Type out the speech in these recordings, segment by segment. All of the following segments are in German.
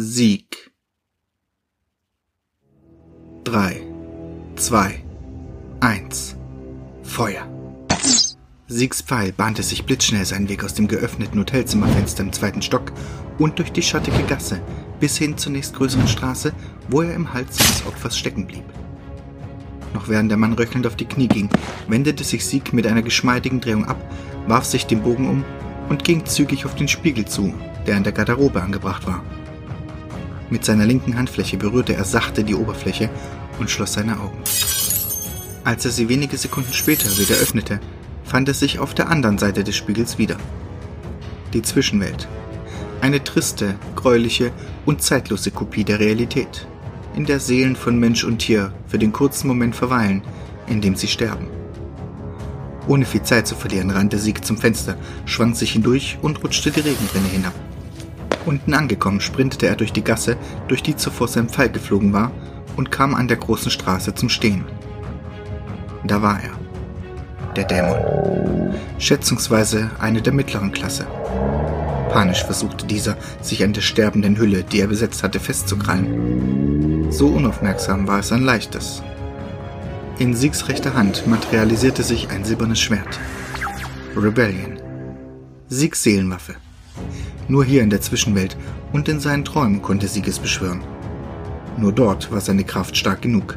Sieg. Drei, zwei, eins, Feuer. Siegs Pfeil bahnte sich blitzschnell seinen Weg aus dem geöffneten Hotelzimmerfenster im zweiten Stock und durch die schattige Gasse bis hin zur nächstgrößeren Straße, wo er im Hals seines Opfers stecken blieb. Noch während der Mann röchelnd auf die Knie ging, wendete sich Sieg mit einer geschmeidigen Drehung ab, warf sich den Bogen um und ging zügig auf den Spiegel zu, der in der Garderobe angebracht war. Mit seiner linken Handfläche berührte er sachte die Oberfläche und schloss seine Augen. Als er sie wenige Sekunden später wieder öffnete, fand er sich auf der anderen Seite des Spiegels wieder. Die Zwischenwelt. Eine triste, gräuliche und zeitlose Kopie der Realität, in der Seelen von Mensch und Tier für den kurzen Moment verweilen, in dem sie sterben. Ohne viel Zeit zu verlieren, rannte Sieg zum Fenster, schwang sich hindurch und rutschte die Regenrinne hinab. Unten angekommen, sprintete er durch die Gasse, durch die zuvor sein Pfeil geflogen war, und kam an der großen Straße zum Stehen. Da war er der Dämon. Schätzungsweise eine der mittleren Klasse. Panisch versuchte dieser, sich an der sterbenden Hülle, die er besetzt hatte, festzukrallen. So unaufmerksam war es ein leichtes. In Siegs rechter Hand materialisierte sich ein silbernes Schwert. Rebellion. Siegs Seelenwaffe. Nur hier in der Zwischenwelt und in seinen Träumen konnte Sieg es beschwören. Nur dort war seine Kraft stark genug.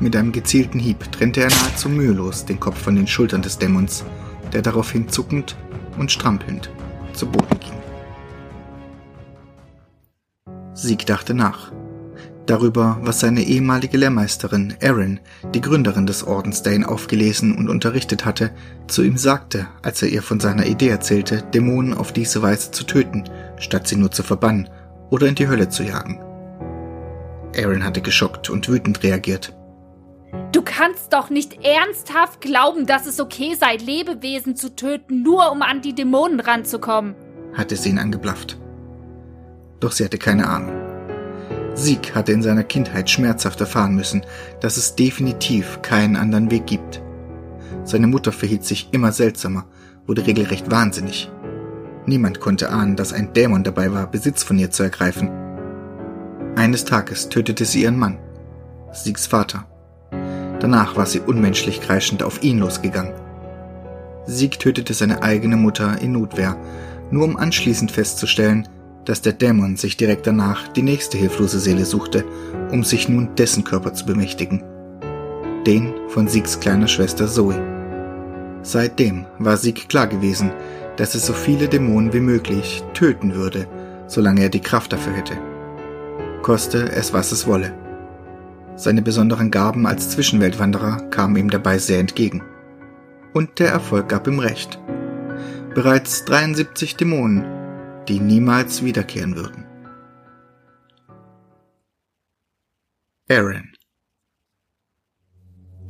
Mit einem gezielten Hieb trennte er nahezu mühelos den Kopf von den Schultern des Dämons, der daraufhin zuckend und strampelnd zu Boden ging. Sieg dachte nach. Darüber, was seine ehemalige Lehrmeisterin Erin, die Gründerin des Ordens, der ihn aufgelesen und unterrichtet hatte, zu ihm sagte, als er ihr von seiner Idee erzählte, Dämonen auf diese Weise zu töten, statt sie nur zu verbannen oder in die Hölle zu jagen. Erin hatte geschockt und wütend reagiert. Du kannst doch nicht ernsthaft glauben, dass es okay sei, Lebewesen zu töten, nur um an die Dämonen ranzukommen, hatte sie ihn angeblafft. Doch sie hatte keine Ahnung. Sieg hatte in seiner Kindheit schmerzhaft erfahren müssen, dass es definitiv keinen anderen Weg gibt. Seine Mutter verhielt sich immer seltsamer, wurde regelrecht wahnsinnig. Niemand konnte ahnen, dass ein Dämon dabei war, Besitz von ihr zu ergreifen. Eines Tages tötete sie ihren Mann, Siegs Vater. Danach war sie unmenschlich kreischend auf ihn losgegangen. Sieg tötete seine eigene Mutter in Notwehr, nur um anschließend festzustellen, dass der Dämon sich direkt danach die nächste hilflose Seele suchte, um sich nun dessen Körper zu bemächtigen. Den von Siegs kleiner Schwester Zoe. Seitdem war Sieg klar gewesen, dass er so viele Dämonen wie möglich töten würde, solange er die Kraft dafür hätte. Koste es, was es wolle. Seine besonderen Gaben als Zwischenweltwanderer kamen ihm dabei sehr entgegen. Und der Erfolg gab ihm recht. Bereits 73 Dämonen, die niemals wiederkehren würden. Aaron.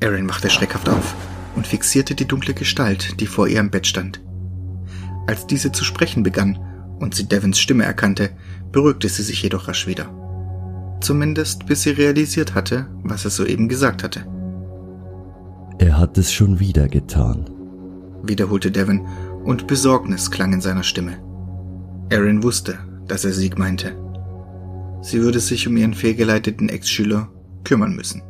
Aaron wachte schreckhaft auf und fixierte die dunkle Gestalt, die vor ihrem Bett stand. Als diese zu sprechen begann und sie Devons Stimme erkannte, beruhigte sie sich jedoch rasch wieder. Zumindest bis sie realisiert hatte, was er soeben gesagt hatte. Er hat es schon wieder getan, wiederholte Devon, und Besorgnis klang in seiner Stimme. Aaron wusste, dass er Sieg meinte. Sie würde sich um ihren fehlgeleiteten Ex-Schüler kümmern müssen.